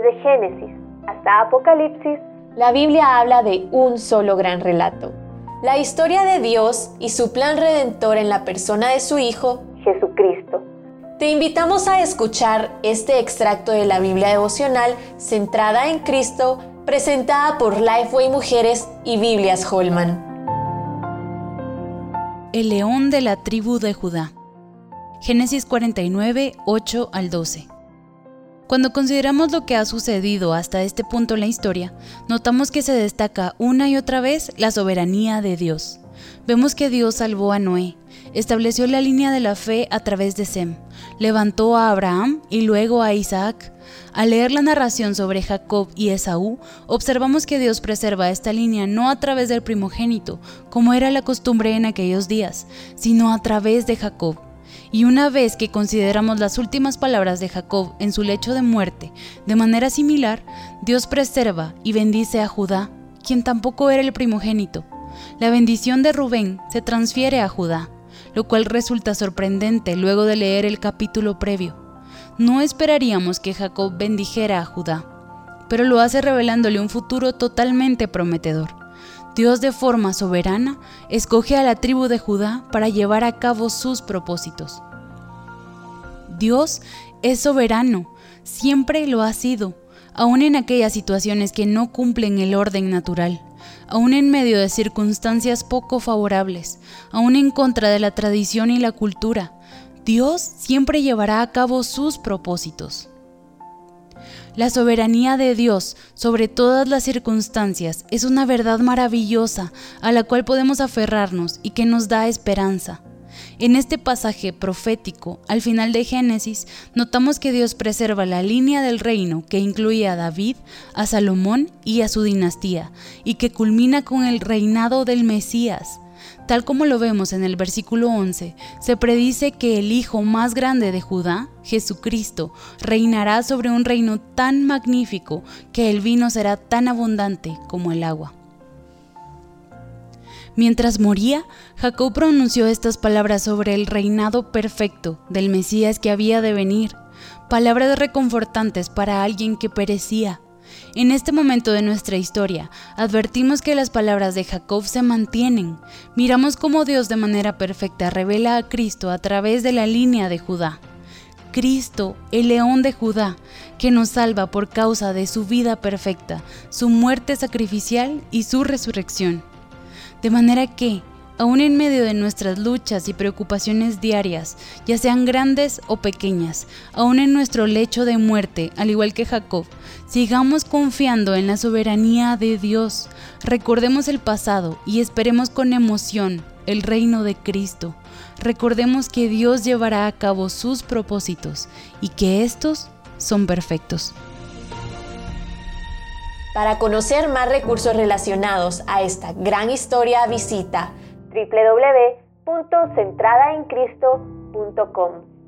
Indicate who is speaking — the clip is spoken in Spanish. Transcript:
Speaker 1: Desde Génesis hasta Apocalipsis,
Speaker 2: la Biblia habla de un solo gran relato. La historia de Dios y su plan redentor en la persona de su Hijo,
Speaker 1: Jesucristo.
Speaker 2: Te invitamos a escuchar este extracto de la Biblia devocional centrada en Cristo, presentada por Lifeway Mujeres y Biblias Holman.
Speaker 3: El león de la tribu de Judá. Génesis 49, 8 al 12. Cuando consideramos lo que ha sucedido hasta este punto en la historia, notamos que se destaca una y otra vez la soberanía de Dios. Vemos que Dios salvó a Noé, estableció la línea de la fe a través de Sem, levantó a Abraham y luego a Isaac. Al leer la narración sobre Jacob y Esaú, observamos que Dios preserva esta línea no a través del primogénito, como era la costumbre en aquellos días, sino a través de Jacob. Y una vez que consideramos las últimas palabras de Jacob en su lecho de muerte, de manera similar, Dios preserva y bendice a Judá, quien tampoco era el primogénito. La bendición de Rubén se transfiere a Judá, lo cual resulta sorprendente luego de leer el capítulo previo. No esperaríamos que Jacob bendijera a Judá, pero lo hace revelándole un futuro totalmente prometedor. Dios de forma soberana escoge a la tribu de Judá para llevar a cabo sus propósitos. Dios es soberano, siempre lo ha sido, aun en aquellas situaciones que no cumplen el orden natural, aun en medio de circunstancias poco favorables, aun en contra de la tradición y la cultura. Dios siempre llevará a cabo sus propósitos. La soberanía de Dios sobre todas las circunstancias es una verdad maravillosa a la cual podemos aferrarnos y que nos da esperanza. En este pasaje profético, al final de Génesis, notamos que Dios preserva la línea del reino que incluye a David, a Salomón y a su dinastía, y que culmina con el reinado del Mesías. Tal como lo vemos en el versículo 11, se predice que el hijo más grande de Judá, Jesucristo, reinará sobre un reino tan magnífico que el vino será tan abundante como el agua. Mientras moría, Jacob pronunció estas palabras sobre el reinado perfecto del Mesías que había de venir, palabras reconfortantes para alguien que perecía en este momento de nuestra historia, advertimos que las palabras de Jacob se mantienen. Miramos cómo Dios de manera perfecta revela a Cristo a través de la línea de Judá. Cristo, el león de Judá, que nos salva por causa de su vida perfecta, su muerte sacrificial y su resurrección. De manera que, aún en medio de nuestras luchas y preocupaciones diarias, ya sean grandes o pequeñas, aún en nuestro lecho de muerte, al igual que Jacob, sigamos confiando en la soberanía de Dios, recordemos el pasado y esperemos con emoción el reino de Cristo. Recordemos que Dios llevará a cabo sus propósitos y que estos son perfectos.
Speaker 2: Para conocer más recursos relacionados a esta gran historia, visita
Speaker 1: www.centradaencristo.com.